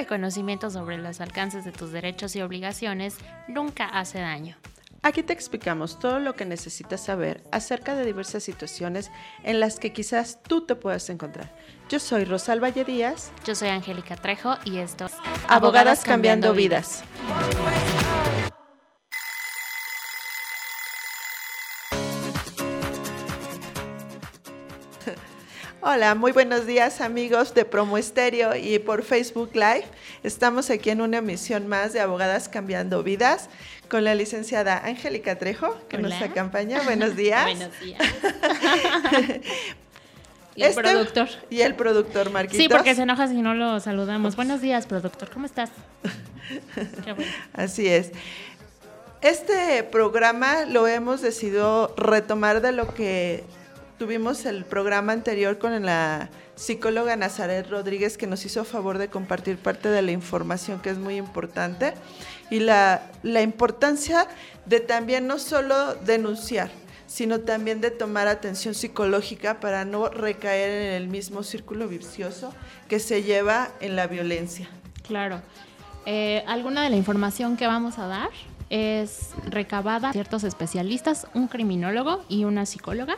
de conocimiento sobre los alcances de tus derechos y obligaciones nunca hace daño. Aquí te explicamos todo lo que necesitas saber acerca de diversas situaciones en las que quizás tú te puedas encontrar. Yo soy Rosalba Díaz. Yo soy Angélica Trejo y esto es Abogadas, Cambiando, vidas. Hola, muy buenos días amigos de Promo Estéreo y por Facebook Live. Estamos aquí en una emisión más de Abogadas Cambiando Vidas con la licenciada Angélica Trejo, que nos acompaña. Buenos días. Buenos días. y el este productor. Y el productor, Marquitos. Sí, porque se enoja si no lo saludamos. Buenos días, productor. ¿Cómo estás? Qué bueno. Así es. Este programa lo hemos decidido retomar de lo que tuvimos el programa anterior con la psicóloga Nazaret Rodríguez que nos hizo favor de compartir parte de la información que es muy importante y la, la importancia de también no solo denunciar, sino también de tomar atención psicológica para no recaer en el mismo círculo vicioso que se lleva en la violencia. Claro. Eh, alguna de la información que vamos a dar es recabada ciertos especialistas, un criminólogo y una psicóloga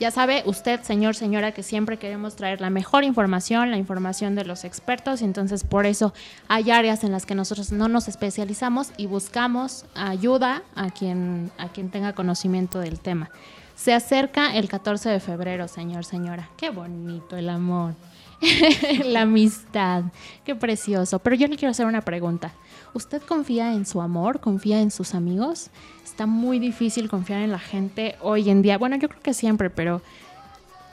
ya sabe usted, señor, señora, que siempre queremos traer la mejor información, la información de los expertos, y entonces por eso hay áreas en las que nosotros no nos especializamos y buscamos ayuda a quien, a quien tenga conocimiento del tema. Se acerca el 14 de febrero, señor, señora. Qué bonito el amor. la amistad. Qué precioso. Pero yo le quiero hacer una pregunta. ¿Usted confía en su amor? ¿Confía en sus amigos? está muy difícil confiar en la gente hoy en día. Bueno, yo creo que siempre, pero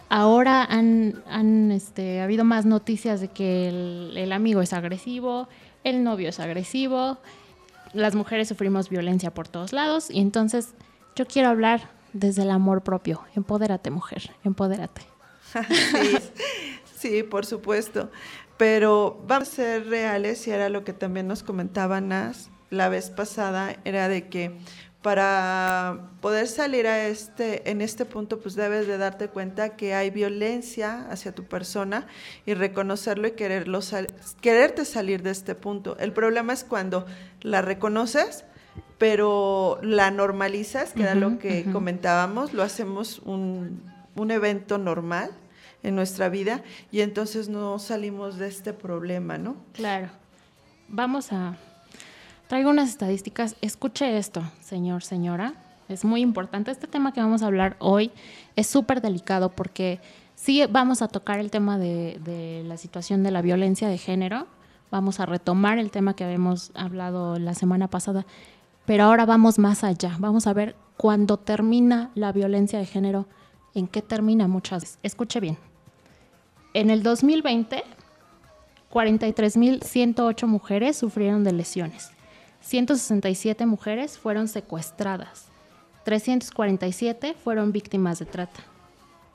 ahora han, este, habido más noticias de que el, amigo es agresivo, el novio es agresivo, las mujeres sufrimos violencia por todos lados y entonces yo quiero hablar desde el amor propio. Empodérate, mujer, empodérate. sí, por supuesto. Pero vamos a ser reales y era lo que también nos comentaba Nas la vez pasada, era de que para poder salir a este, en este punto, pues debes de darte cuenta que hay violencia hacia tu persona y reconocerlo y quererlo quererte salir de este punto. El problema es cuando la reconoces, pero la normalizas, que era lo que comentábamos, lo hacemos un, un evento normal en nuestra vida y entonces no salimos de este problema, ¿no? Claro. Vamos a Traigo unas estadísticas. Escuche esto, señor, señora. Es muy importante. Este tema que vamos a hablar hoy es súper delicado porque sí vamos a tocar el tema de, la situación de la violencia de género. Vamos a retomar el tema que habíamos hablado la semana pasada, pero ahora vamos más allá. Vamos a ver cuándo termina la violencia de género, en qué termina muchas veces. Escuche bien. En el 2020, 43.108 mujeres sufrieron de lesiones. 167 mujeres fueron secuestradas, 347 fueron víctimas de trata,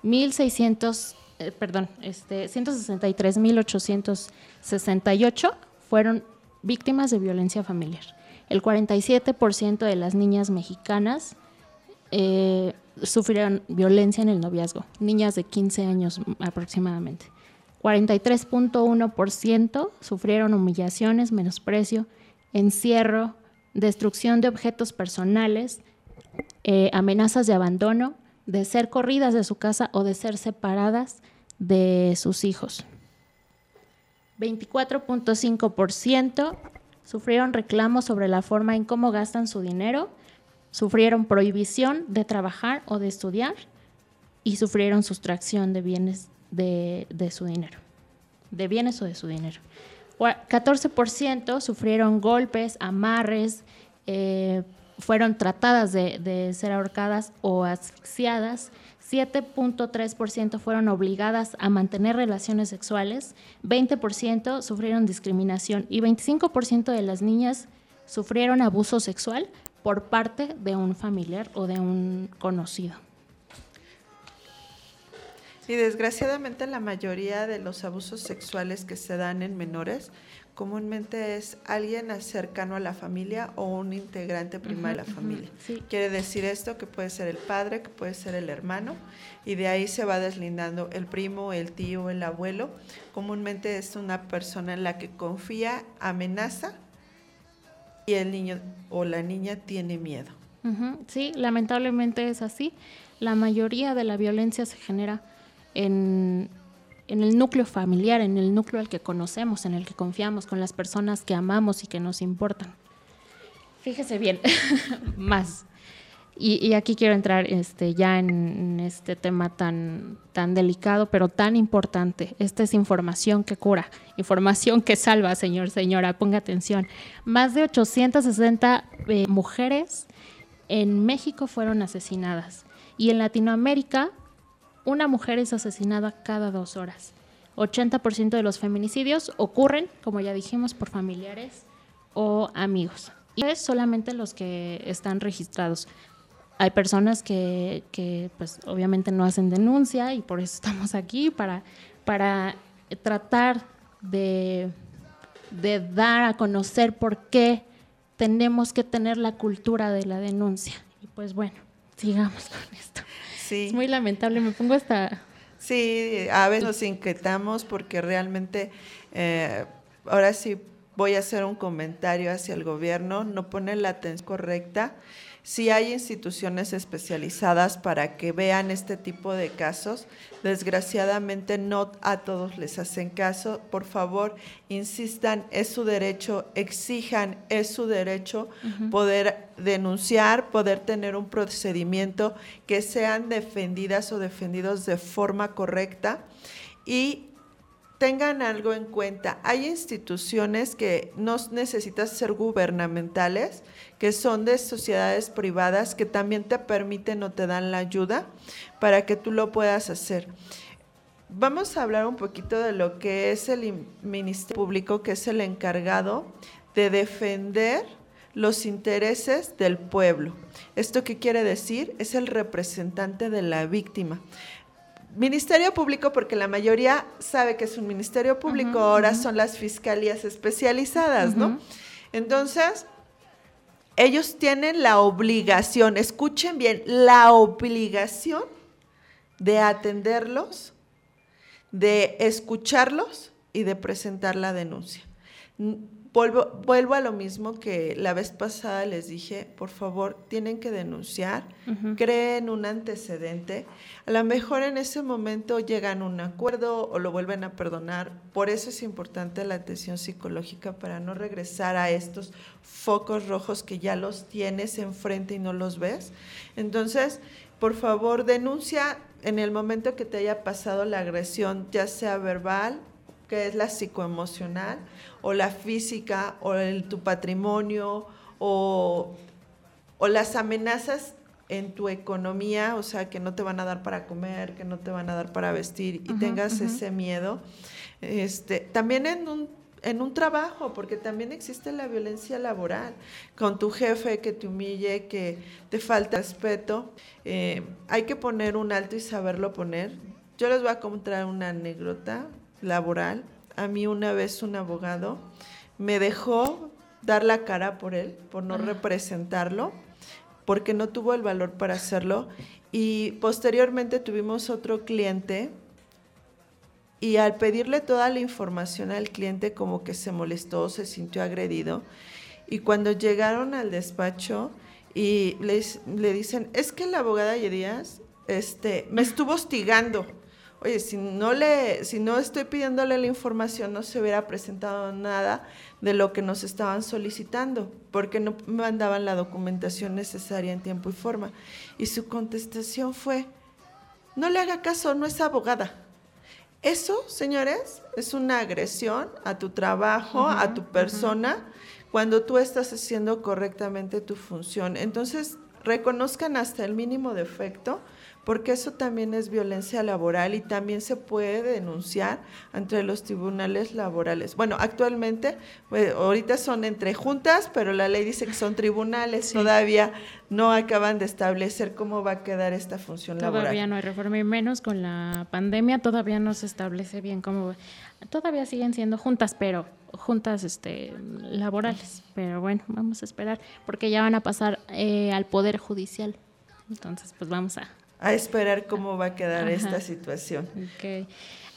1.600, eh, perdón, este, 163.868 fueron víctimas de violencia familiar. El 47% de las niñas mexicanas eh, sufrieron violencia en el noviazgo, niñas de 15 años aproximadamente. 43.1% sufrieron humillaciones, menosprecio, encierro, destrucción de objetos personales, eh, amenazas de abandono, de ser corridas de su casa o de ser separadas de sus hijos. 24.5% sufrieron reclamos sobre la forma en cómo gastan su dinero, sufrieron prohibición de trabajar o de estudiar y sufrieron sustracción de bienes de su dinero, de bienes o de su dinero. 14% sufrieron golpes, amarres, eh, fueron tratadas de, ser ahorcadas o asfixiadas. 7.3% fueron obligadas a mantener relaciones sexuales, 20% sufrieron discriminación y 25% de las niñas sufrieron abuso sexual por parte de un familiar o de un conocido. Y desgraciadamente la mayoría de los abusos sexuales que se dan en menores comúnmente es alguien cercano a la familia o un integrante prima de la familia. Quiere decir esto que puede ser el padre, que puede ser el hermano, y de ahí se va deslindando el primo, el tío, el abuelo. Comúnmente es una persona en la que confía, amenaza y el niño o la niña tiene miedo. Sí, lamentablemente es así. La mayoría de la violencia se genera en en el núcleo familiar, en el núcleo al que conocemos, en el que confiamos, con las personas que amamos y que nos importan. Fíjese bien, más. Y, aquí quiero entrar este, ya en, este tema tan, tan delicado, pero tan importante. Esta es información que cura, información que salva, señor, señora, ponga atención. Más de 860 eh, mujeres en México fueron asesinadas y en Latinoamérica una mujer es asesinada cada dos horas. 80% de los feminicidios ocurren, como ya dijimos, por familiares o amigos. Y es solamente los que están registrados. Hay personas que, que, pues obviamente no hacen denuncia y por eso estamos aquí, para, para tratar de, de dar a conocer por qué tenemos que tener la cultura de la denuncia. Y pues bueno, sigamos con esto. Es muy lamentable, me pongo hasta... Sí, a veces nos inquietamos porque realmente, eh, ahora sí voy a hacer un comentario hacia el gobierno, no pone la atención correcta si hay instituciones especializadas para que vean este tipo de casos. Desgraciadamente no a todos les hacen caso. Por favor, insistan, es su derecho, exijan, es su derecho poder denunciar, poder tener un procedimiento que sean defendidas o defendidos de forma correcta y tengan algo en cuenta. Hay instituciones que no necesitas ser gubernamentales, que son de sociedades privadas, que también te permiten o te dan la ayuda para que tú lo puedas hacer. Vamos a hablar un poquito de lo que es el Ministerio Público, que es el encargado de defender los intereses del pueblo. ¿Esto qué quiere decir? Es el representante de la víctima. Ministerio Público, porque la mayoría sabe que es un Ministerio Público, ahora son las fiscalías especializadas, ¿no? Entonces, ellos tienen la obligación, escuchen bien, la obligación de atenderlos, de escucharlos y de presentar la denuncia. Vuelvo, vuelvo a lo mismo que la vez pasada les dije, por favor, tienen que denunciar, creen un antecedente. A lo mejor en ese momento llegan a un acuerdo o lo vuelven a perdonar. Por eso es importante la atención psicológica para no regresar a estos focos rojos que ya los tienes enfrente y no los ves. Entonces, por favor, denuncia en el momento que te haya pasado la agresión, ya sea verbal, que es la psicoemocional, o la física, o el, tu patrimonio, o, o las amenazas en tu economía, o sea, que no te van a dar para comer, que no te van a dar para vestir y tengas ese miedo. Este, también en un, en un trabajo, porque también existe la violencia laboral, con tu jefe que te humille, que te falta respeto. Eh, hay que poner un alto y saberlo poner. Yo les voy a contar una anécdota laboral. A mí una vez un abogado me dejó dar la cara por él, por no representarlo, porque no tuvo el valor para hacerlo. Y posteriormente tuvimos otro cliente y al pedirle toda la información al cliente como que se molestó, se sintió agredido. Y cuando llegaron al despacho y les, le dicen, es que la abogada Díaz este, me estuvo hostigando oye, si no, le, si no estoy pidiéndole la información, no se hubiera presentado nada de lo que nos estaban solicitando, porque no me mandaban la documentación necesaria en tiempo y forma. Y su contestación fue, no le haga caso, no es abogada. Eso, señores, es una agresión a tu trabajo, a tu persona, cuando tú estás haciendo correctamente tu función. Entonces, reconozcan hasta el mínimo defecto porque eso también es violencia laboral y también se puede denunciar ante los tribunales laborales. Bueno, actualmente, pues, ahorita son entre juntas, pero la ley dice que son tribunales, todavía no acaban de establecer cómo va a quedar esta función laboral. Todavía no hay reforma y menos con la pandemia, todavía no se establece bien cómo... Todavía siguen siendo juntas, pero juntas este, laborales. Pero bueno, vamos a esperar, porque ya van a pasar eh, al Poder Judicial. Entonces, pues vamos a... A esperar cómo va a quedar esta situación. Okay.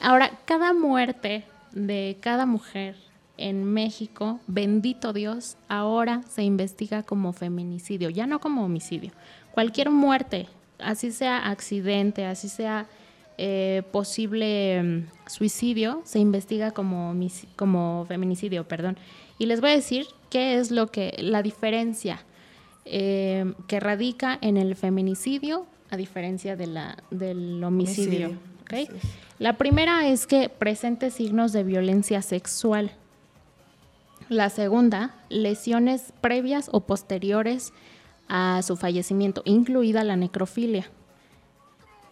Ahora, cada muerte de cada mujer en México, bendito Dios, ahora se investiga como feminicidio, ya no como homicidio. Cualquier muerte, así sea accidente, así sea eh, posible mm, suicidio, se investiga como, como feminicidio, perdón. Y les voy a decir qué es lo que la diferencia eh, que radica en el feminicidio a diferencia de la, del homicidio. La primera es que presente signos de violencia sexual. La segunda, lesiones previas o posteriores a su fallecimiento, incluida la necrofilia.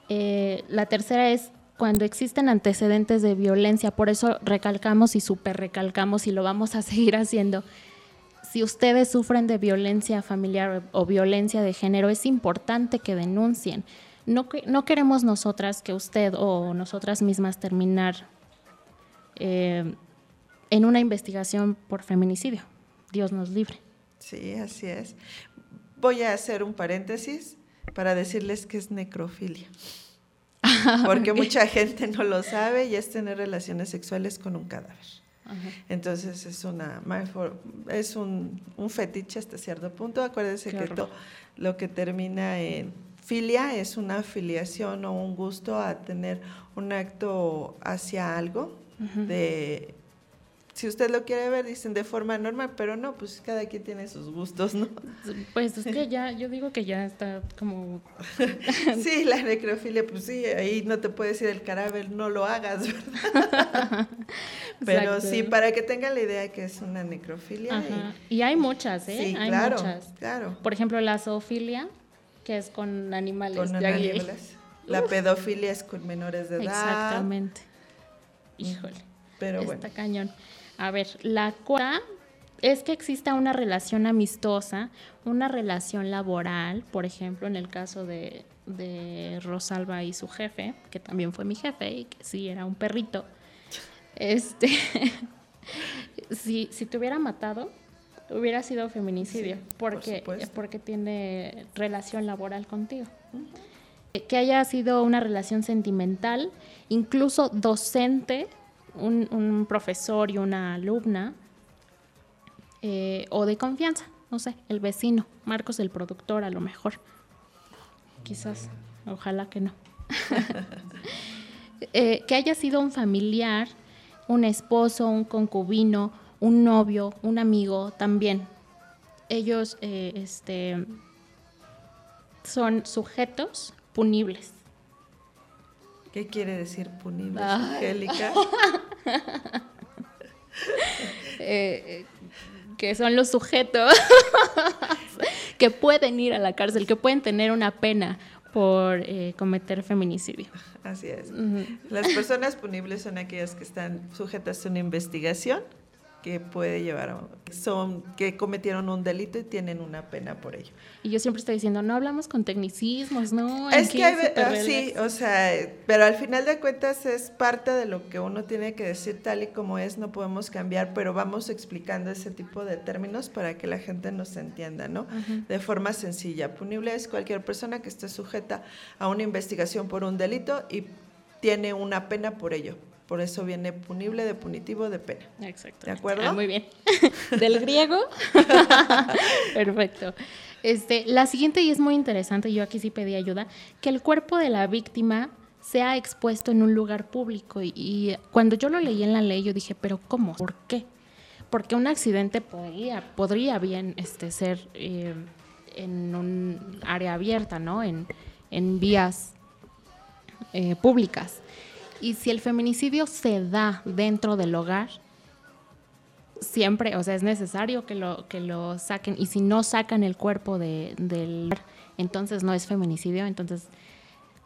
Eh, la tercera es cuando existen antecedentes de violencia, por eso recalcamos y super recalcamos y lo vamos a seguir haciendo. Si ustedes sufren de violencia familiar o violencia de género, es importante que denuncien. No, no queremos nosotras que usted o nosotras mismas terminar eh, en una investigación por feminicidio. Dios nos libre. Sí, así es. Voy a hacer un paréntesis para decirles que es necrofilia. Porque mucha gente no lo sabe y es tener relaciones sexuales con un cadáver. Entonces es una es un, fetiche hasta cierto punto. Acuérdense que lo que termina en filia es una afiliación o un gusto a tener un acto hacia algo de si usted lo quiere ver, dicen de forma normal, pero no, pues cada quien tiene sus gustos, ¿no? Pues es que ya, yo digo que ya está como... sí, la necrofilia, pues sí, ahí no te puede decir el cadáver, no lo hagas, ¿verdad? pero sí, para que tengan la idea que es una necrofilia. Y, hay muchas, ¿eh? Sí, hay claro, muchas. claro. Por ejemplo, la zoofilia, que es con animales. Con animales. La pedofilia es con menores de edad. Exactamente. Híjole. Pero Está bueno. cañón. A ver, la cuarta es que exista una relación amistosa, una relación laboral, por ejemplo, en el caso de, Rosalba y su jefe, que también fue mi jefe y que sí era un perrito. Este, si, si te hubiera matado, hubiera sido feminicidio, porque, porque tiene relación laboral contigo. Que haya sido una relación sentimental, incluso docente, un, profesor y una alumna, eh, o de confianza, no sé, el vecino, Marcos el productor a lo mejor. Quizás, ojalá que no. Eh, que haya sido un familiar, un esposo, un concubino, un novio, un amigo también. Ellos eh, este, son sujetos punibles. ¿Qué quiere decir punible, Angélica? Eh, que son los sujetos que pueden ir a la cárcel, que pueden tener una pena por eh, cometer feminicidio. Así es. Las personas punibles son aquellas que están sujetas a una investigación que puede llevar a, son que cometieron un delito y tienen una pena por ello. Y yo siempre estoy diciendo, no hablamos con tecnicismos, ¿no? Es que hay, ah, sí, o sea, pero al final de cuentas es parte de lo que uno tiene que decir tal y como es, no podemos cambiar, pero vamos explicando ese tipo de términos para que la gente nos entienda, ¿no? De forma sencilla. Punible es cualquier persona que esté sujeta a una investigación por un delito y tiene una pena por ello. Por eso viene punible de punitivo de pena. Exacto. ¿De acuerdo? Ah, muy bien. Del griego. Perfecto. Este, la siguiente, y es muy interesante, yo aquí sí pedí ayuda, que el cuerpo de la víctima sea expuesto en un lugar público. Y, cuando yo lo leí en la ley, yo dije, pero ¿cómo? ¿Por qué? Porque un accidente podría, podría bien este, ser eh, en un área abierta, ¿no? En, en vías eh, públicas. Y si el feminicidio se da dentro del hogar, siempre, o sea, es necesario que lo, que lo saquen. Y si no sacan el cuerpo de, del entonces no es feminicidio. Entonces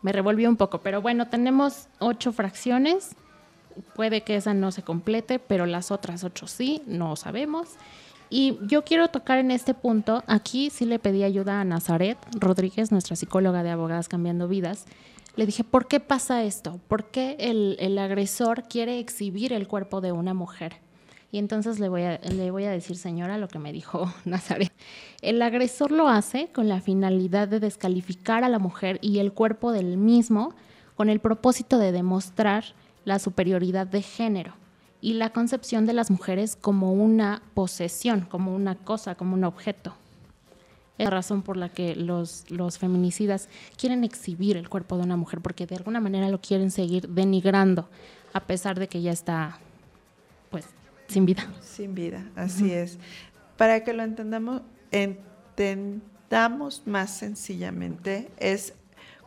me revolvió un poco. Pero bueno, tenemos ocho fracciones. Puede que esa no se complete, pero las otras ocho sí, no sabemos. Y yo quiero tocar en este punto, aquí sí le pedí ayuda a Nazaret Rodríguez, nuestra psicóloga de Abogadas Cambiando Vidas, le dije, ¿por qué pasa esto? ¿Por qué el, agresor quiere exhibir el cuerpo de una mujer? Y entonces le voy, a, le voy a decir, señora, lo que me dijo Nazaret. El agresor lo hace con la finalidad de descalificar a la mujer y el cuerpo del mismo con el propósito de demostrar la superioridad de género y la concepción de las mujeres como una posesión, como una cosa, como un objeto. Es la razón por la que los, los feminicidas quieren exhibir el cuerpo de una mujer, porque de alguna manera lo quieren seguir denigrando, a pesar de que ya está, pues, sin vida. Sin vida, así es. Para que lo entendamos, entendamos más sencillamente, es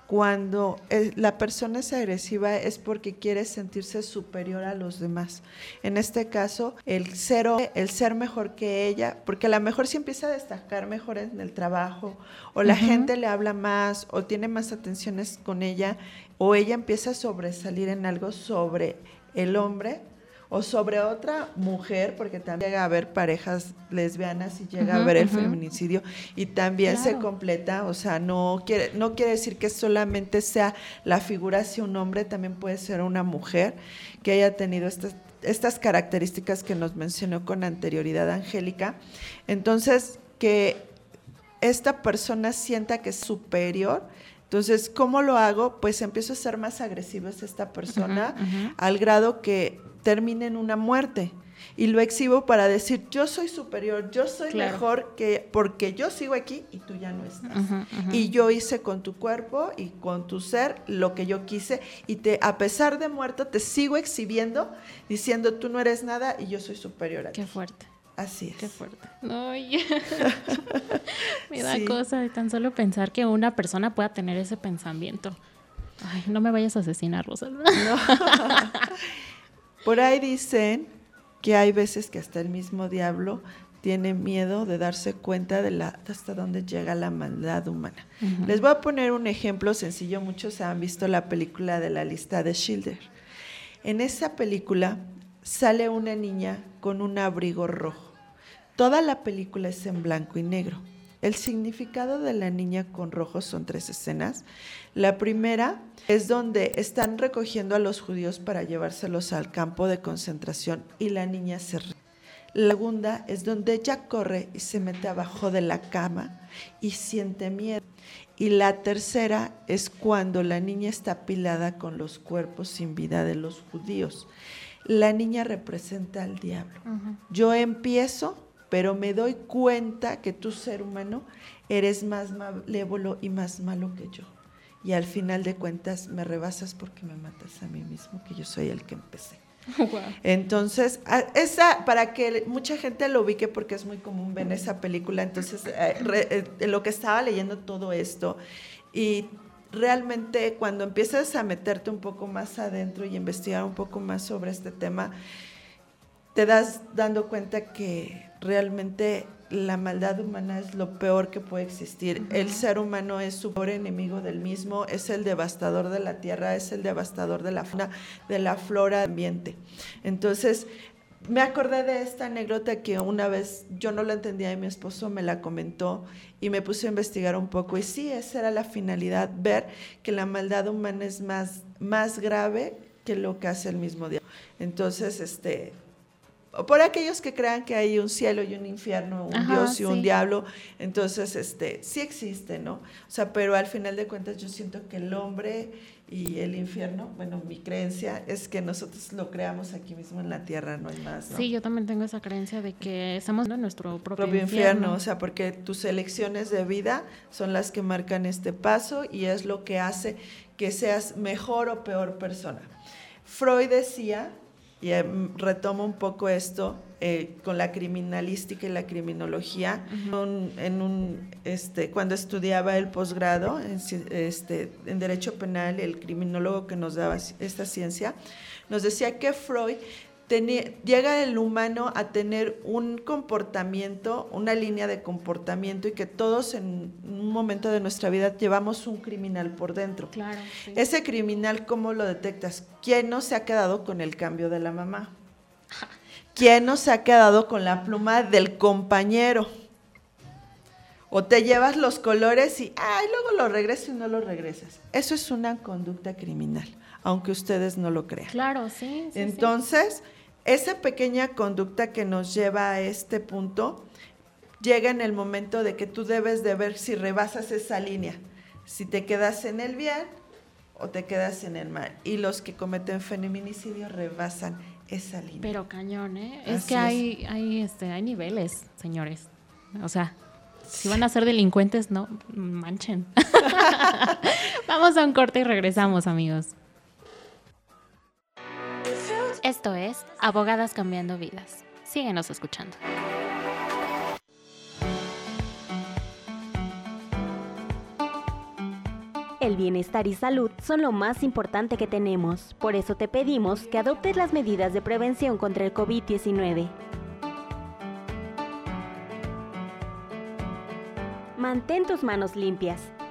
cuando la persona es agresiva es porque quiere sentirse superior a los demás. En este caso, el ser, el ser mejor que ella, porque a lo mejor si empieza a destacar mejor en el trabajo, o la gente le habla más, o tiene más atenciones con ella, o ella empieza a sobresalir en algo sobre el hombre, o sobre otra mujer, porque también llega a haber parejas lesbianas y llega a haber el feminicidio y también se completa, o sea, no quiere, no quiere decir que solamente sea la figura hacia un hombre, también puede ser una mujer que haya tenido estas, estas características que nos mencionó con anterioridad Angélica. Entonces, que esta persona sienta que es superior, entonces, ¿cómo lo hago? Pues empiezo a ser más agresivo hacia esta persona al grado que termine en una muerte. Y lo exhibo para decir, yo soy superior, yo soy mejor que porque yo sigo aquí y tú ya no estás. Y yo hice con tu cuerpo y con tu ser lo que yo quise y te a pesar de muerto te sigo exhibiendo diciendo tú no eres nada y yo soy superior a ti. Qué fuerte. Así es. Qué fuerte. me da cosa de tan solo pensar que una persona pueda tener ese pensamiento. Ay, no me vayas a asesinar, Rosa. No. Por ahí dicen que hay veces que hasta el mismo diablo tiene miedo de darse cuenta de la, hasta dónde llega la maldad humana. Les voy a poner un ejemplo sencillo. Muchos han visto la película de la lista de Schilder. En esa película sale una niña con un abrigo rojo. Toda la película es en blanco y negro. El significado de la niña con rojo son tres escenas. La primera es donde están recogiendo a los judíos para llevárselos al campo de concentración y la niña se ríe. La segunda es donde ella corre y se mete abajo de la cama y siente miedo. Y la tercera es cuando la niña está apilada con los cuerpos sin vida de los judíos. La niña representa al diablo. Yo empiezo pero me doy cuenta que tú, ser humano, eres más malévolo y más malo que yo. Y al final de cuentas me rebasas porque me matas a mí mismo, que yo soy el que empecé. Entonces, esa, para que mucha gente lo ubique, porque es muy común ver esa película, entonces, eh, eh, lo que estaba leyendo todo esto, y realmente cuando empiezas a meterte un poco más adentro y investigar un poco más sobre este tema, te das dando cuenta que realmente la maldad humana es lo peor que puede existir. El ser humano es su peor enemigo del mismo, es el devastador de la tierra, es el devastador de la fauna, de la flora ambiente. Entonces, me acordé de esta anécdota que una vez yo no la entendía y mi esposo me la comentó y me puse a investigar un poco. Y sí, esa era la finalidad, ver que la maldad humana es más, más grave que lo que hace el mismo día. Entonces, este, por aquellos que crean que hay un cielo y un infierno, un Dios y un diablo, entonces este sí existe, ¿no? O sea, pero al final de cuentas yo siento que el hombre y el infierno, bueno, mi creencia es que nosotros lo creamos aquí mismo en la tierra, no hay más. Sí, yo también tengo esa creencia de que estamos en nuestro propio, propio infierno. o sea, porque tus elecciones de vida son las que marcan este paso y es lo que hace que seas mejor o peor persona. Freud decía y em, retomo un poco esto eh, con la criminalística y la criminología. en un, este, cuando estudiaba el posgrado en, este, en Derecho Penal, el criminólogo que nos daba esta ciencia, nos decía que Freud llega el humano a tener un comportamiento, una línea de comportamiento y que todos en un momento de nuestra vida llevamos un criminal por dentro. Claro, Ese criminal, ¿cómo lo detectas? ¿Quién no se ha quedado con el cambio de la mamá? ¿Quién no se ha quedado con la pluma del compañero? O te llevas los colores y, ay, luego lo regreso y no lo regresas. Eso es una conducta criminal, aunque ustedes no lo crean. Claro, sí. Entonces, esa pequeña conducta que nos lleva a este punto llega en el momento de que tú debes de ver si rebasas esa línea, si te quedas en el bien o te quedas en el mal. Y los que cometen feminicidio rebasan esa línea. Pero cañón, ¿eh? es que hay, hay, este, hay niveles, señores. O sea, si van a ser delincuentes, no manchen. Vamos a un corte y regresamos, amigos. Esto es Abogadas Cambiando Vidas. Síguenos escuchando. El bienestar y salud son lo más importante que tenemos. Por eso te pedimos que adoptes las medidas de prevención contra el COVID-19. Mantén tus manos limpias.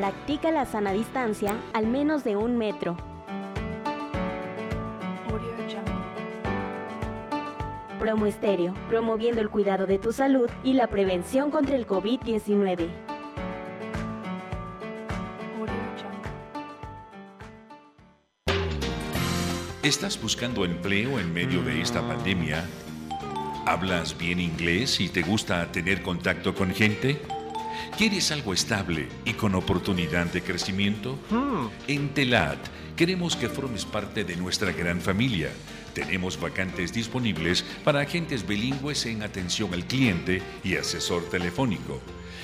Practica la sana distancia al menos de un metro. Promo Estéreo, promoviendo el cuidado de tu salud y la prevención contra el COVID-19. ¿Estás buscando empleo en medio de esta pandemia? ¿Hablas bien inglés y te gusta tener contacto con gente? ¿Quieres algo estable y con oportunidad de crecimiento? Hmm. En Telat queremos que formes parte de nuestra gran familia. Tenemos vacantes disponibles para agentes bilingües en atención al cliente y asesor telefónico.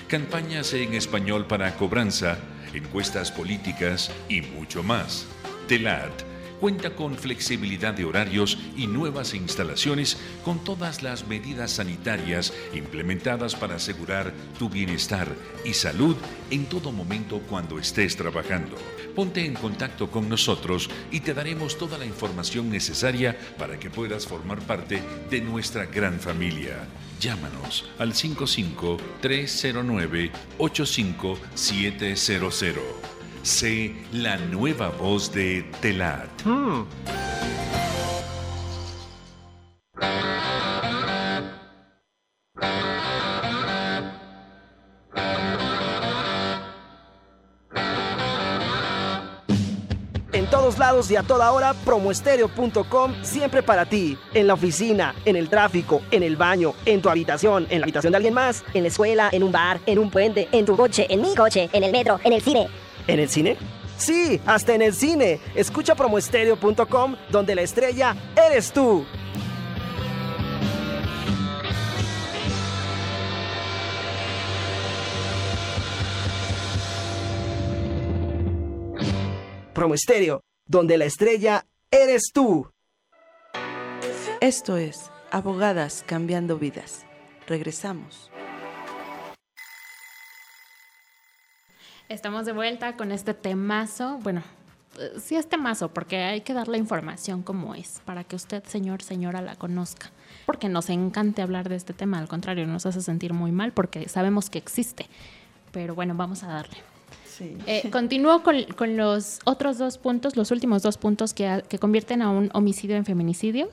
Campañas en español para cobranza, encuestas políticas y mucho más. Telat cuenta con flexibilidad de horarios y nuevas instalaciones con todas las medidas sanitarias implementadas para asegurar tu bienestar y salud en todo momento cuando estés trabajando. Ponte en contacto con nosotros y te daremos toda la información necesaria para que puedas formar parte de nuestra gran familia. Llámanos al 55 309 85700. Sé la nueva voz de Telat. Hmm. En todos lados y a toda hora, promoestereo.com siempre para ti. En la oficina, en el tráfico, en el baño, en tu habitación, en la habitación de alguien más, en la escuela, en un bar, en un puente, en tu coche, en mi coche, en el metro, en el cine. ¿En el cine? Sí, hasta en el cine. Escucha promoestereo.com, donde la estrella eres tú. Promoestereo, donde la estrella eres tú. Esto es Abogadas Cambiando Vidas. Regresamos. Estamos de vuelta con este temazo. Bueno, eh, sí es temazo porque hay que dar la información como es para que usted, señor, señora, la conozca. Porque nos encante hablar de este tema, al contrario, nos hace sentir muy mal porque sabemos que existe. Pero bueno, vamos a darle. Sí. Eh, continúo con, los otros dos puntos, los últimos dos puntos que, convierten a un homicidio en feminicidio.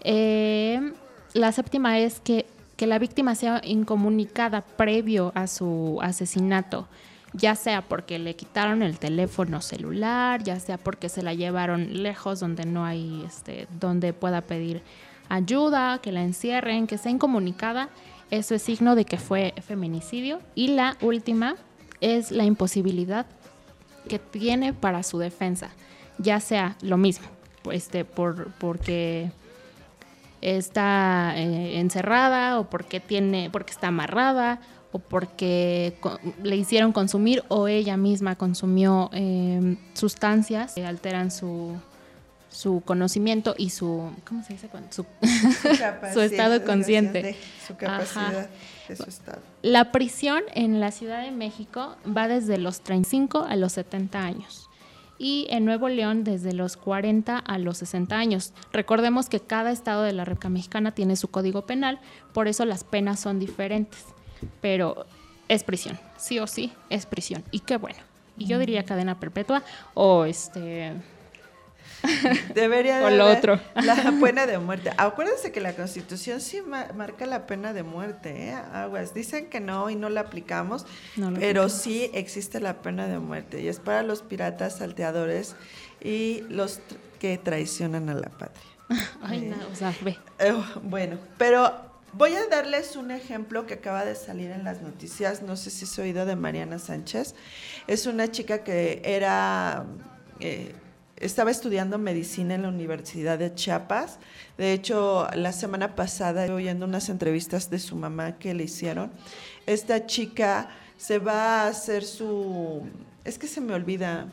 Eh, la séptima es que, que la víctima sea incomunicada previo a su asesinato ya sea porque le quitaron el teléfono celular, ya sea porque se la llevaron lejos donde no hay, este, donde pueda pedir ayuda, que la encierren, que sea incomunicada, eso es signo de que fue feminicidio. Y la última es la imposibilidad que tiene para su defensa, ya sea lo mismo, este, por, porque está eh, encerrada o porque tiene, porque está amarrada o porque le hicieron consumir o ella misma consumió em, sustancias que alteran su, su conocimiento y su, ¿cómo se dice? Su, su, estado consciente. Su capacidad de su estado. La prisión en la Ciudad de México va desde los 35 a los 70 años. y en Nuevo León desde los 40 a los 60 años. Recordemos que cada estado de la República Mexicana tiene su código penal, por eso las penas son diferentes, pero es prisión, sí o sí es prisión. Y qué bueno. Y yo diría cadena perpetua o este Debería de O lo otro. la pena de muerte. Acuérdense que la Constitución sí ma- marca la pena de muerte, ¿eh? Aguas. Dicen que no y no la aplicamos, No pero aplicamos. sí existe la pena de muerte y es para los piratas, salteadores y los que traicionan a la patria. Ay, no, o sea, ve. Eh, bueno, pero voy a darles un ejemplo que acaba de salir en las noticias. No sé si se ha oído de Mariana Sánchez. Es una chica que era. eh, estaba estudiando medicina en la Universidad de Chiapas. De hecho, la semana pasada oyendo unas entrevistas de su mamá que le hicieron. Esta chica se va a hacer su. Es que se me olvida.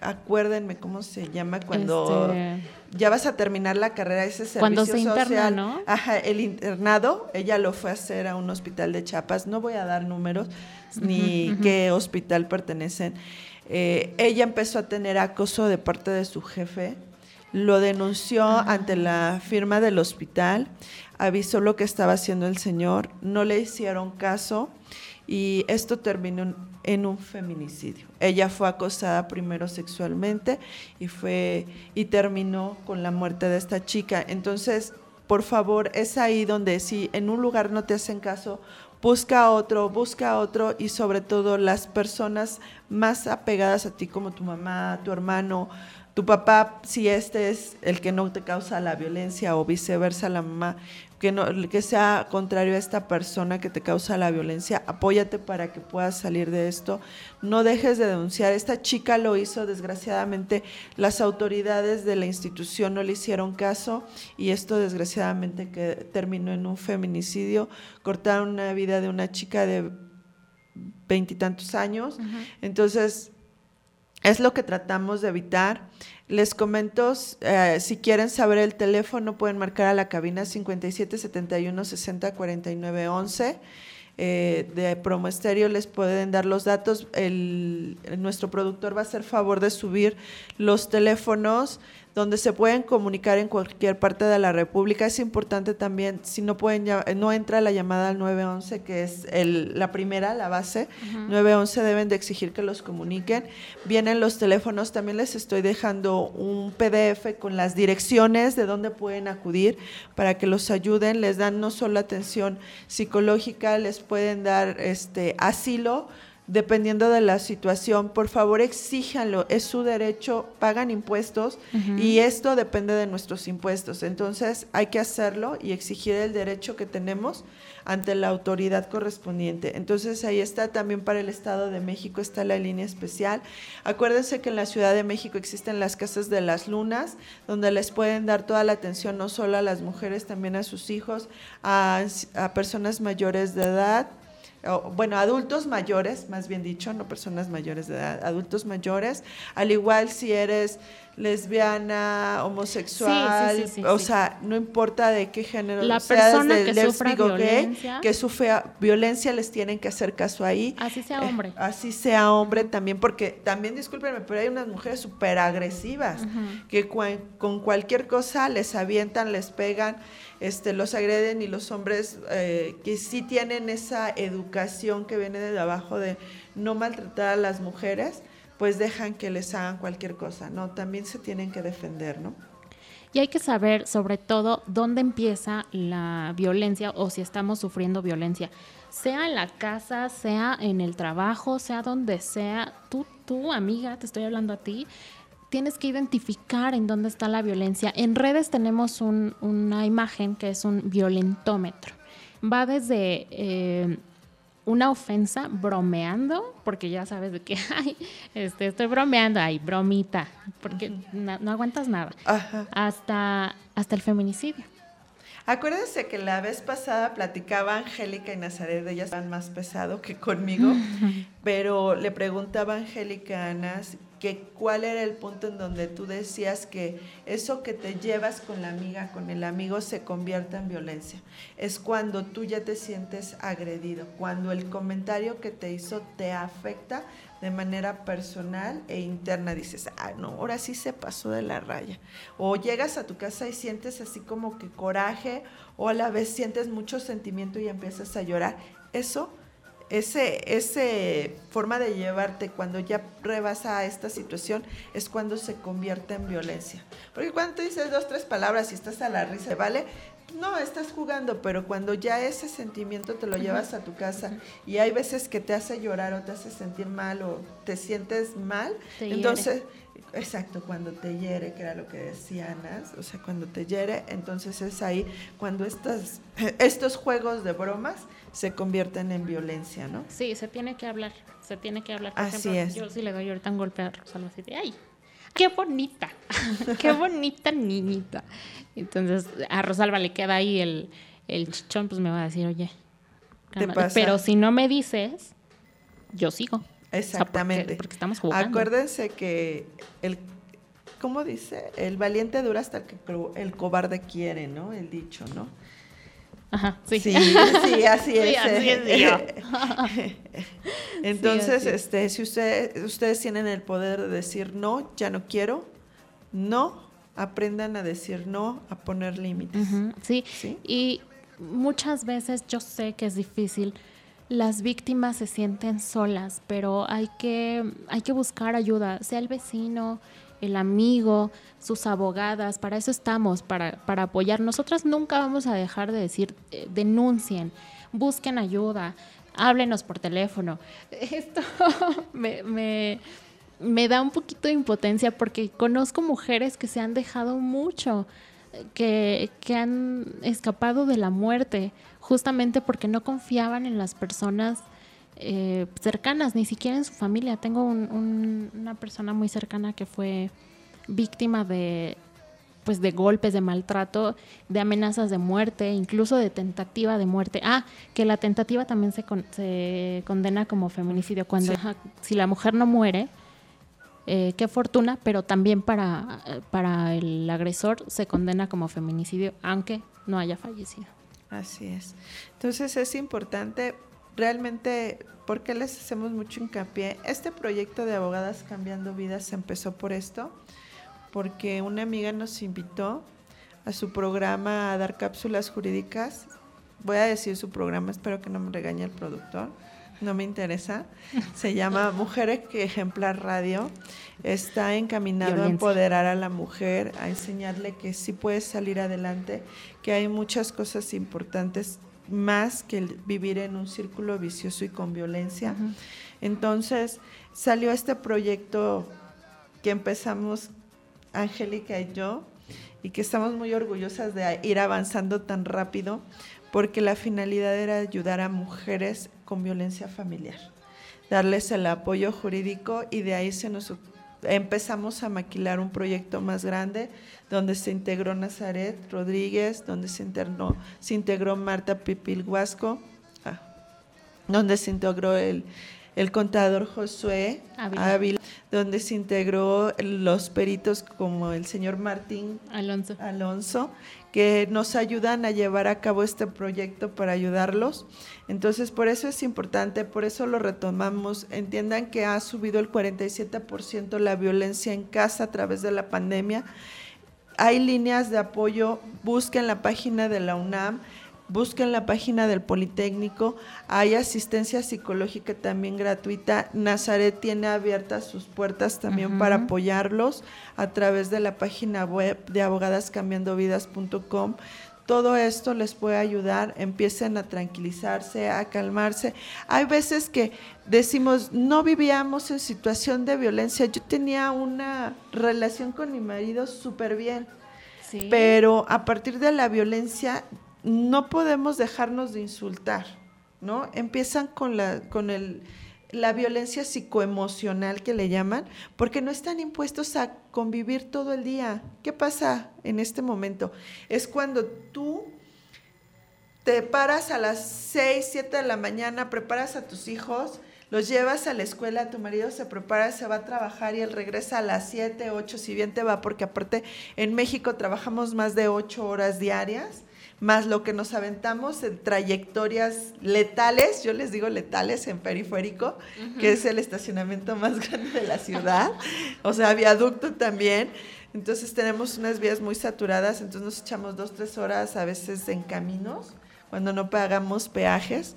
Acuérdenme cómo se llama cuando Este, ya vas a terminar la carrera, ese servicio Cuando se interna, social. ¿no? Ajá, el internado, ella lo fue a hacer a un hospital de Chiapas. No voy a dar números ni qué hospital pertenecen. Eh, ella empezó a tener acoso de parte de su jefe, lo denunció Ah. ante la firma del hospital, avisó lo que estaba haciendo el señor, no le hicieron caso y esto terminó en, un feminicidio. Ella fue acosada primero sexualmente y fue y terminó con la muerte de esta chica. Entonces, por favor, es ahí donde si en un lugar no te hacen caso, busca otro, busca otro y sobre todo las personas más apegadas a ti como tu mamá, tu hermano, tu papá, si este es el que no te causa la violencia o viceversa la mamá, que no que sea contrario a esta persona que te causa la violencia, apóyate para que puedas salir de esto. No dejes de denunciar. Esta chica lo hizo, desgraciadamente las autoridades de la institución no le hicieron caso y esto desgraciadamente que terminó en un feminicidio. Cortaron una vida de una chica de veintitantos años. Entonces, es lo que tratamos de evitar. Les comento, eh, si quieren saber el teléfono, pueden marcar a la cabina 57 71 60 49 11. Eh, de Promo les pueden dar los datos. El, nuestro productor va a hacer favor de subir los teléfonos donde se pueden comunicar en cualquier parte de la República. Es importante también, si no pueden no entra la llamada al 911, que es el, la primera, la base, 911 deben de exigir que los comuniquen. Vienen los teléfonos, también les estoy dejando un PDF con las direcciones de dónde pueden acudir para que los ayuden. Les dan no solo atención psicológica, les pueden dar este asilo dependiendo de la situación, por favor exíjanlo, es su derecho, pagan impuestos y esto depende de nuestros impuestos. Entonces hay que hacerlo y exigir el derecho que tenemos ante la autoridad correspondiente. Entonces ahí está también para el Estado de México está la línea especial. Acuérdense que en la Ciudad de México existen las casas de las lunas, donde les pueden dar toda la atención no solo a las mujeres, también a sus hijos, a, a personas mayores de edad, bueno, adultos mayores, más bien dicho, no personas mayores de edad, adultos mayores, al igual si eres lesbiana, homosexual, Sí, sí, sí, sí, o sea, no importa de qué género La seas, persona de que lésbico, sufra gay, que sufra violencia, les tienen que hacer caso ahí. Así sea Eh, hombre. así sea hombre también, porque también, discúlpenme, pero hay unas mujeres súper agresivas que con cualquier cosa les avientan, les pegan, este, los agreden y los hombres eh, que sí tienen esa educación que viene de abajo de no maltratar a las mujeres, pues dejan que les hagan cualquier cosa, ¿no? También se tienen que defender, ¿no? Y hay que saber, sobre todo, dónde empieza la violencia o si estamos sufriendo violencia. Sea en la casa, sea en el trabajo, sea donde sea. Tú, tú, amiga, te estoy hablando a ti. Tienes que identificar en dónde está la violencia. En redes tenemos un- una imagen que es un violentómetro. Va desde eh, una ofensa bromeando, porque ya sabes de que, ay, este, estoy bromeando, ay, bromita, porque no aguantas nada Ajá. hasta, hasta el feminicidio. Acuérdense que la vez pasada platicaba Angélica y Nazaret, ellas van más pesado que conmigo, pero le preguntaba a Angélica a Ana si- que cuál era el punto en donde tú decías que eso que te llevas con la amiga, con el amigo, se convierta en violencia. Es cuando tú ya te sientes agredido, cuando el comentario que te hizo te afecta de manera personal e interna. Dices, ah, no, ahora sí se pasó de la raya. O llegas a tu casa y sientes así como que coraje, o a la vez sientes mucho sentimiento y empiezas a llorar. Eso ese, ese forma de llevarte cuando ya rebasa esta situación es cuando se convierte en violencia. Porque cuando tú dices dos, tres palabras y estás a la risa, ¿vale? No, estás jugando, pero cuando ya ese sentimiento te lo llevas a tu casa y hay veces que te hace llorar o te hace sentir mal o te sientes mal, entonces, exacto, cuando te hiere, que era lo que decía Ana, o sea, cuando te hiere, entonces es ahí cuando estas, estos juegos de bromas se convierten en violencia, ¿no? Sí, se tiene que hablar, se tiene que hablar. Por así es. Yo sí le doy ahorita un golpe a Rosalba así de, ¡ay! ¡Qué bonita! ¡Qué bonita niñita! Entonces a Rosalba le queda ahí el, el chichón, pues me va a decir, oye, pero si no me dices, yo sigo. Exactamente. porque, estamos jugando. Acuérdense que el, ¿cómo dice? El valiente dura hasta que el cobarde quiere, ¿no? El dicho, ¿no? Ajá, sí. Sí, así es. Entonces, este, si ustedes tienen el poder de decir no, ya no quiero, no, aprendan a decir no, a poner límites. sí. y muchas veces yo sé que es difícil. Las víctimas se sienten solas, pero hay que, hay que buscar ayuda, sea el vecino, el amigo, sus abogadas, para eso estamos, para, para apoyar. Nosotras nunca vamos a dejar de decir, eh, denuncien, busquen ayuda, háblenos por teléfono. Esto me, me, me da un poquito de impotencia porque conozco mujeres que se han dejado mucho, que, que han escapado de la muerte, justamente porque no confiaban en las personas eh, cercanas, ni siquiera en su familia. Tengo una persona muy cercana que fue víctima de pues de golpes, de maltrato, de amenazas de muerte, incluso de tentativa de muerte. Ah, que la tentativa también se, se condena como feminicidio. Cuando si la mujer no muere, eh, qué fortuna, pero también para, para el agresor se condena como feminicidio, aunque no haya fallecido. Así es. Entonces es importante realmente, ¿por qué les hacemos mucho hincapié? Este proyecto de Abogadas Cambiando Vidas empezó por esto, porque una amiga nos invitó a su programa a dar cápsulas jurídicas. Voy a decir su programa, espero que no me regañe el productor, no me interesa. Se llama Mujeres que Ejemplar Radio. Está encaminado a empoderar a la mujer, a enseñarle que sí puede salir adelante, que hay muchas cosas importantes más que vivir en un círculo vicioso y con violencia. Entonces salió este proyecto que empezamos Angélica y yo y que estamos muy orgullosas de ir avanzando tan rápido porque la finalidad era ayudar a mujeres con violencia familiar, darles el apoyo jurídico y de ahí se nos empezamos a maquilar un proyecto más grande donde se integró Nazaret Rodríguez, donde se, internó, se integró Marta Pipil Huasco, ah, donde se integró el, el contador Josué Ávila. donde se integró los peritos como el señor Martín Alonso. Alonso, que nos ayudan a llevar a cabo este proyecto para ayudarlos. Entonces, por eso es importante, por eso lo retomamos. Entiendan que ha subido el 47% la violencia en casa a través de la pandemia. Hay líneas de apoyo, busquen la página de la UNAM busquen la página del Politécnico, hay asistencia psicológica también gratuita. Nazaret tiene abiertas sus puertas también para apoyarlos a través de la página web de abogadascambiandovidas.com. Todo esto les puede ayudar, empiecen a tranquilizarse, a calmarse. Hay veces que decimos, no vivíamos en situación de violencia. Yo tenía una relación con mi marido súper bien, pero a partir de la violencia no podemos dejarnos de insultar, ¿no? Empiezan con la, con el, la violencia psicoemocional que le llaman, porque no están impuestos a convivir todo el día. ¿Qué pasa en este momento? Es cuando tú te paras a las 6, 7 de la mañana, preparas a tus hijos, los llevas a la escuela, tu marido se prepara, se va a trabajar y él regresa a las 7, 8, si bien te va, porque aparte en México trabajamos más de 8 horas diarias más lo que nos aventamos en trayectorias letales, yo les digo letales en periférico, que es el estacionamiento más grande de la ciudad, o sea, viaducto también. Entonces tenemos unas vías muy saturadas, entonces nos echamos dos, tres horas a veces en caminos, cuando no pagamos peajes.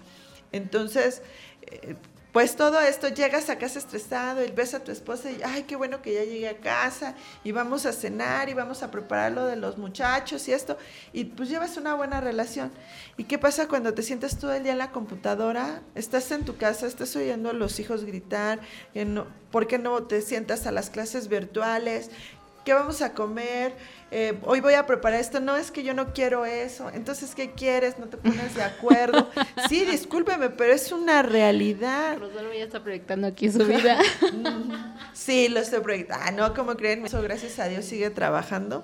Entonces, eh, pues todo esto, llegas a casa estresado y ves a tu esposa y, ay, qué bueno que ya llegué a casa y vamos a cenar y vamos a preparar lo de los muchachos y esto, y pues llevas una buena relación. ¿Y qué pasa cuando te sientas todo el día en la computadora? Estás en tu casa, estás oyendo a los hijos gritar, ¿por qué no te sientas a las clases virtuales? ¿Qué vamos a comer? Eh, hoy voy a preparar esto, no es que yo no quiero eso, entonces ¿qué quieres? No te pones de acuerdo. Sí, discúlpeme, pero es una realidad. Rosalba ya está proyectando aquí su vida. sí, lo estoy proyectando. Ah, no, como creen, eso gracias a Dios sigue trabajando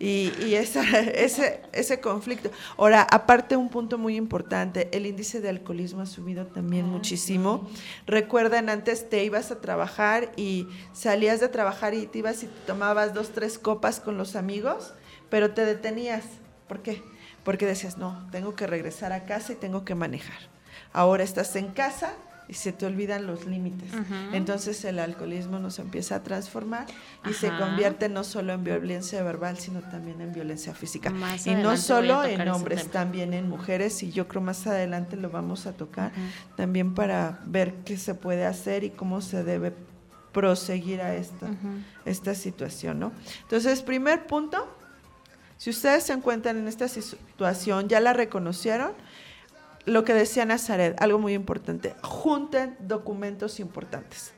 y, y esa, ese, ese conflicto. Ahora, aparte un punto muy importante, el índice de alcoholismo ha subido también ah, muchísimo. Recuerden, antes te ibas a trabajar y salías de trabajar y te ibas y tomabas dos, tres copas con los amigos, pero te detenías. ¿Por qué? Porque decías, no, tengo que regresar a casa y tengo que manejar. Ahora estás en casa, y se te olvidan los límites. Entonces el alcoholismo nos empieza a transformar y se convierte no solo en violencia verbal, sino también en violencia física. y no solo en hombres, también en mujeres, y yo creo más adelante lo vamos a tocar, también para ver qué se puede hacer y cómo se debe proseguir a esta, esta situación, ¿no? Entonces, primer punto, si ustedes se encuentran en esta situación, ya la reconocieron, lo que decía Nazaret, algo muy importante, junten documentos importantes.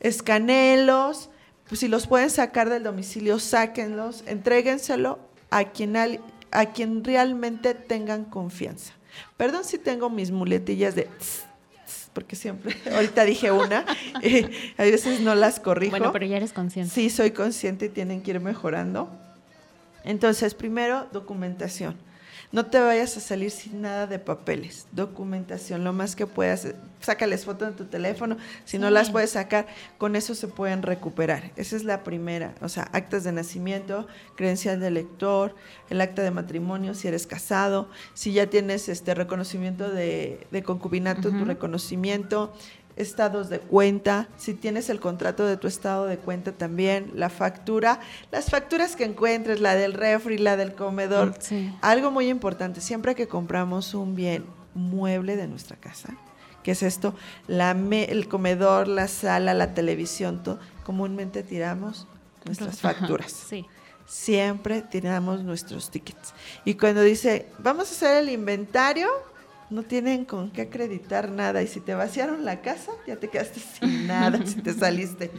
Escanelos, pues si los pueden sacar del domicilio, sáquenlos, entréguenselo a quien, a quien realmente tengan confianza. Perdón si tengo mis muletillas de... porque siempre, ahorita dije una, a veces no las corrijo. Bueno, pero ya eres consciente. Sí, soy consciente y tienen que ir mejorando. Entonces, primero, documentación no te vayas a salir sin nada de papeles, documentación, lo más que puedas. Sácales fotos en tu teléfono, si no las puedes sacar, con eso se pueden recuperar. Esa es la primera, o sea, actas de nacimiento, credencial de lector, el acta de matrimonio si eres casado, si ya tienes este reconocimiento de, concubinato, tu reconocimiento, estados de cuenta, si tienes el contrato de tu estado de cuenta también, la factura, las facturas que encuentres, la del refri, la del comedor. Algo muy importante, siempre que compramos un bien mueble de nuestra casa, que es esto, la el comedor, la sala, la televisión, todo, comúnmente tiramos nuestras facturas. Siempre tiramos nuestros tickets. Y cuando dice, vamos a hacer el inventario, no tienen con qué acreditar nada y si te vaciaron la casa, ya te quedaste sin nada si te saliste.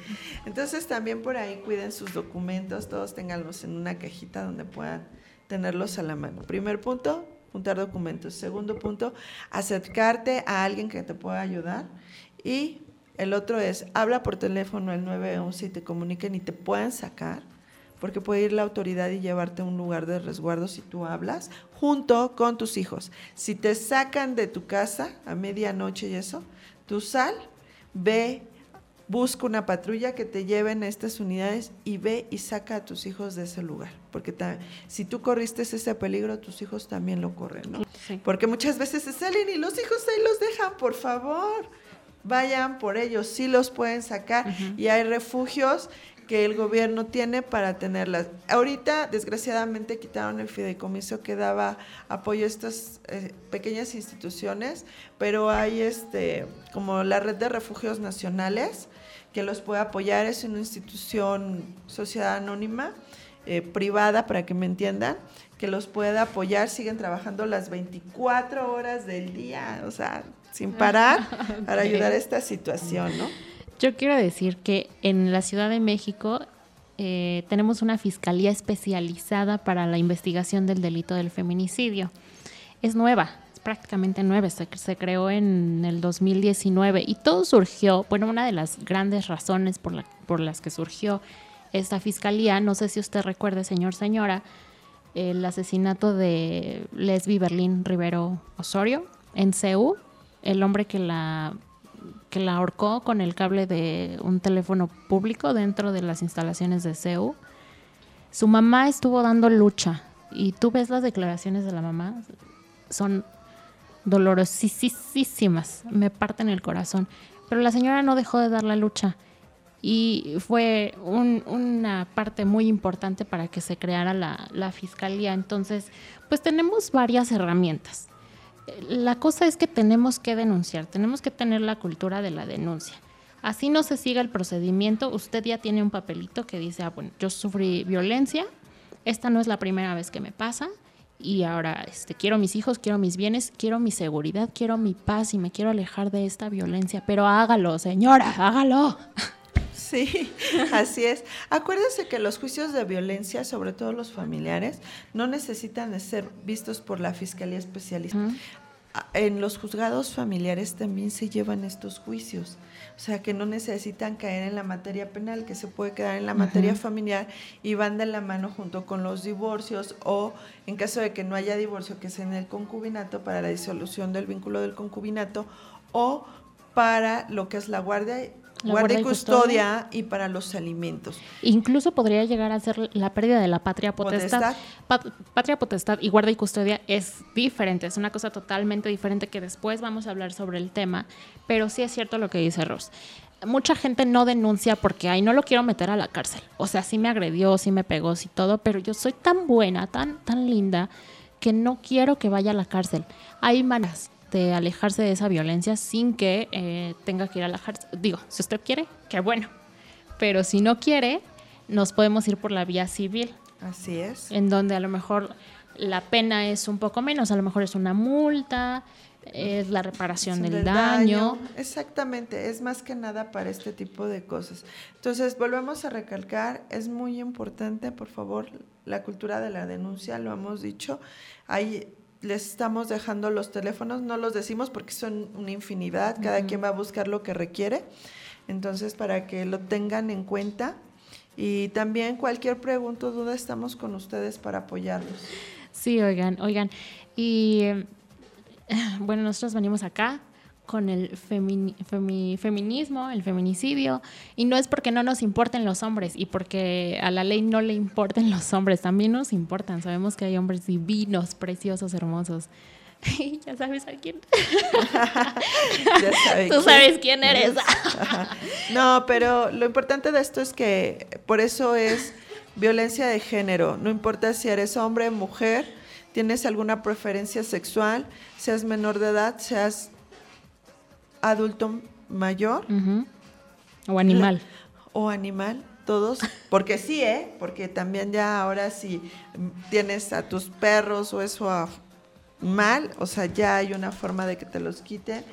Entonces también por ahí cuiden sus documentos, todos tenganlos en una cajita donde puedan tenerlos a la mano. Primer punto, juntar documentos. Segundo punto, acercarte a alguien que te pueda ayudar. Y el otro es, habla por teléfono el 911 y te comuniquen y te puedan sacar porque puede ir la autoridad y llevarte a un lugar de resguardo si tú hablas, junto con tus hijos. Si te sacan de tu casa a medianoche y eso, tú sal, ve, busca una patrulla que te lleve a estas unidades y ve y saca a tus hijos de ese lugar. Porque si tú corriste ese peligro, tus hijos también lo corren, ¿no? Porque muchas veces se salen y los hijos ahí los dejan, por favor vayan por ellos, sí los pueden sacar y hay refugios que el gobierno tiene para tenerlas. Ahorita, desgraciadamente, quitaron el fideicomiso que daba apoyo a estas eh, pequeñas instituciones, pero hay este como la red de refugios nacionales que los puede apoyar. Es una institución sociedad anónima, eh, privada, para que me entiendan, que los puede apoyar. Siguen trabajando las 24 horas del día, o sea, sin parar, para ayudar a esta situación, ¿no? Yo quiero decir que en la Ciudad de México eh, tenemos una fiscalía especializada para la investigación del delito del feminicidio. Es nueva, es prácticamente nueva, se, creó en el 2019 y todo surgió, bueno, una de las grandes razones por, la, por las que surgió esta fiscalía, no sé si usted recuerde, señor, señora, el asesinato de Lesbi Berlín Rivero Osorio en CEU, el hombre que la que la ahorcó con el cable de un teléfono público dentro de las instalaciones de CEU. Su mamá estuvo dando lucha y tú ves las declaraciones de la mamá, son dolorosísimas, me parten el corazón. Pero la señora no dejó de dar la lucha y fue una parte muy importante para que se creara la, la, fiscalía. Entonces, pues tenemos varias herramientas. La cosa es que tenemos que denunciar, tenemos que tener la cultura de la denuncia. Así no se siga el procedimiento, usted ya tiene un papelito que dice, ah, bueno, yo sufrí violencia, esta no es la primera vez que me pasa, y ahora este, quiero mis hijos, quiero mis bienes, quiero mi seguridad, quiero mi paz y me quiero alejar de esta violencia, pero hágalo, señora, hágalo. Sí, así es. Acuérdese que los juicios de violencia, sobre todo los familiares, no necesitan de ser vistos por la Fiscalía Especialista. En los juzgados familiares también se llevan estos juicios. O sea, que no necesitan caer en la materia penal, que se puede quedar en la materia familiar y van de la mano junto con los divorcios o en caso de que no haya divorcio, que sea en el concubinato para la disolución del vínculo del concubinato o para lo que es la guardia guardia y custodia, y para los alimentos. Incluso podría llegar a ser la pérdida de la patria potestad. patria potestad y guardia y custodia es diferente, es una cosa totalmente diferente que después vamos a hablar sobre el tema, pero sí es cierto lo que dice Ross. Mucha gente no denuncia porque, ay, no lo quiero meter a la cárcel. O sea, sí me agredió, sí me pegó, sí todo, pero yo soy tan buena, tan, tan linda, que no quiero que vaya a la cárcel. Hay manas de alejarse de esa violencia sin que eh, tenga que ir a la. Digo, si usted quiere, qué bueno. Pero si no quiere, nos podemos ir por la vía civil. Así es. En donde a lo mejor la pena es un poco menos, a lo mejor es una multa, es la reparación del, daño. Exactamente, es más que nada para este tipo de cosas. Entonces, volvemos a recalcar, es muy importante, por favor, la cultura de la denuncia, lo hemos dicho. Hay les estamos dejando los teléfonos, no los decimos porque son una infinidad, cada quien va a buscar lo que requiere, entonces para que lo tengan en cuenta. Y también cualquier pregunta o duda estamos con ustedes para apoyarlos. Sí, oigan, oigan, y eh, bueno, nosotros venimos acá con el feminismo, el feminicidio, y no es porque no nos importen los hombres y porque a la ley no le importen los hombres, también nos importan, sabemos que hay hombres divinos, preciosos, hermosos. ya sabes a quién. Tú sabes quién eres. no, pero lo importante de esto es que por eso es violencia de género, no importa si eres hombre, mujer, tienes alguna preferencia sexual, seas menor de edad, seas adulto mayor. O animal. o animal, todos. Porque sí, ¿eh? Porque también ya ahora si tienes a tus perros o eso a mal, o sea, ya hay una forma de que te los quiten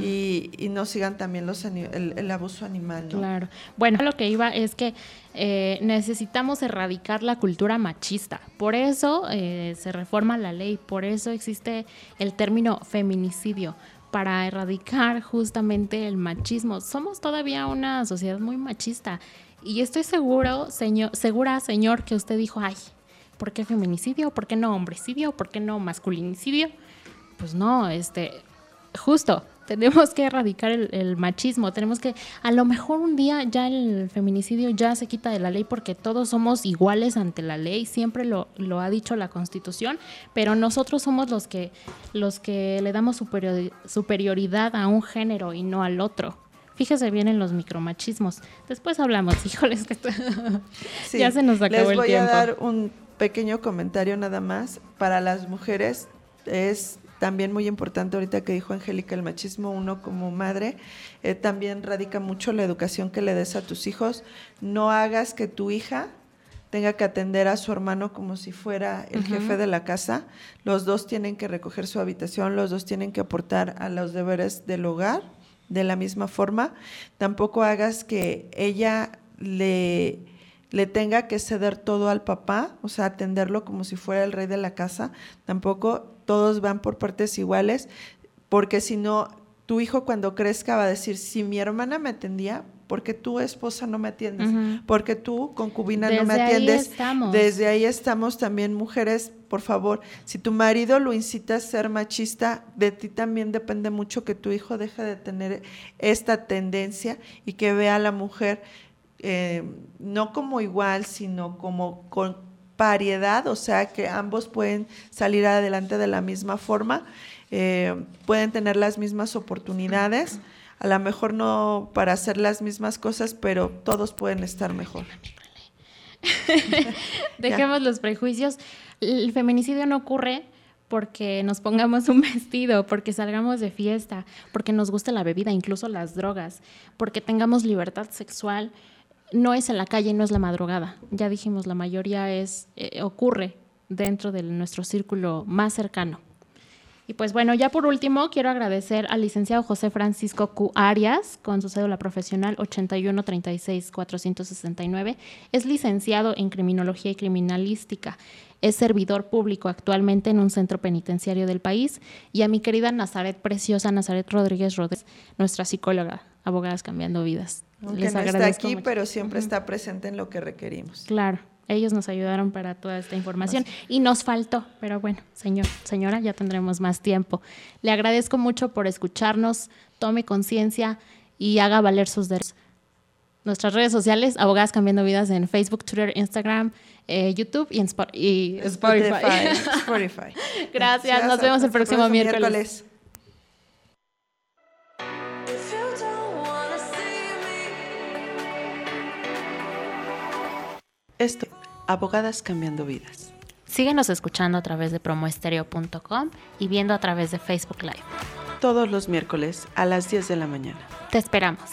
y, no sigan también los el, abuso animal. ¿no? Claro. Bueno, lo que iba es que eh, necesitamos erradicar la cultura machista. Por eso eh, se reforma la ley, por eso existe el término feminicidio para erradicar justamente el machismo. Somos todavía una sociedad muy machista y estoy seguro, señor, segura, señor, que usted dijo, ay, ¿por qué feminicidio? ¿Por qué no hombrecidio? ¿Por qué no masculinicio? Pues no, este, justo, tenemos que erradicar el, machismo, tenemos que, a lo mejor un día ya el feminicidio ya se quita de la ley porque todos somos iguales ante la ley, siempre lo, lo ha dicho la Constitución, pero nosotros somos los que, los que le damos superioridad a un género y no al otro. Fíjese bien en los micromachismos. Después hablamos, híjoles, que ya se nos acabó Les voy a dar un pequeño comentario nada más. Para las mujeres es también muy importante ahorita que dijo Angélica, el machismo, uno como madre, eh, también radica mucho la educación que le des a tus hijos. No hagas que tu hija tenga que atender a su hermano como si fuera el jefe de la casa. Los dos tienen que recoger su habitación, los dos tienen que aportar a los deberes del hogar de la misma forma. Tampoco hagas que ella le le tenga que ceder todo al papá, o sea, atenderlo como si fuera el rey de la casa. Tampoco todos van por partes iguales, porque si no, tu hijo cuando crezca va a decir, si mi hermana me atendía, porque tu esposa no me atiendes, porque tú, concubina, no me Desde ahí atiendes. estamos. Desde ahí estamos también, mujeres, por favor, si tu marido lo incita a ser machista, de ti también depende mucho que tu hijo deje de tener esta tendencia y que vea a la mujer eh, no como igual, sino como con pariedad, o sea, que ambos pueden salir adelante de la misma forma, eh, pueden tener las mismas oportunidades, a lo mejor no para hacer las mismas cosas, pero todos pueden estar mejor. Dejemos los prejuicios. El feminicidio no ocurre porque nos pongamos un vestido, porque salgamos de fiesta, porque nos guste la bebida, incluso las drogas, porque tengamos libertad sexual. No es en la calle, no es la madrugada. Ya dijimos, la mayoría es eh, ocurre dentro de nuestro círculo más cercano. Y pues bueno, ya por último, quiero agradecer al licenciado José Francisco Q. Arias, con su cédula profesional 8136-469. Es licenciado en Criminología y Criminalística. Es servidor público actualmente en un centro penitenciario del país. Y a mi querida Nazaret Preciosa, Nazaret Rodríguez Rodríguez, nuestra psicóloga, abogadas cambiando vidas. Aunque Les no está aquí, mucho. pero siempre está presente en lo que requerimos. Claro, ellos nos ayudaron para toda esta información y nos faltó, pero bueno, señor, señora, ya tendremos más tiempo. Le agradezco mucho por escucharnos, tome conciencia y haga valer sus derechos. Nuestras redes sociales, Abogadas Cambiando Vidas en Facebook, Twitter, Instagram, eh, YouTube y, en y Spotify. Spotify. Gracias, nos vemos el Hasta próximo miércoles. Esto, Abogadas Cambiando Vidas. Síguenos escuchando a través de promoestereo.com y viendo a través de Facebook Live. Todos los miércoles a las 10 de la mañana. Te esperamos.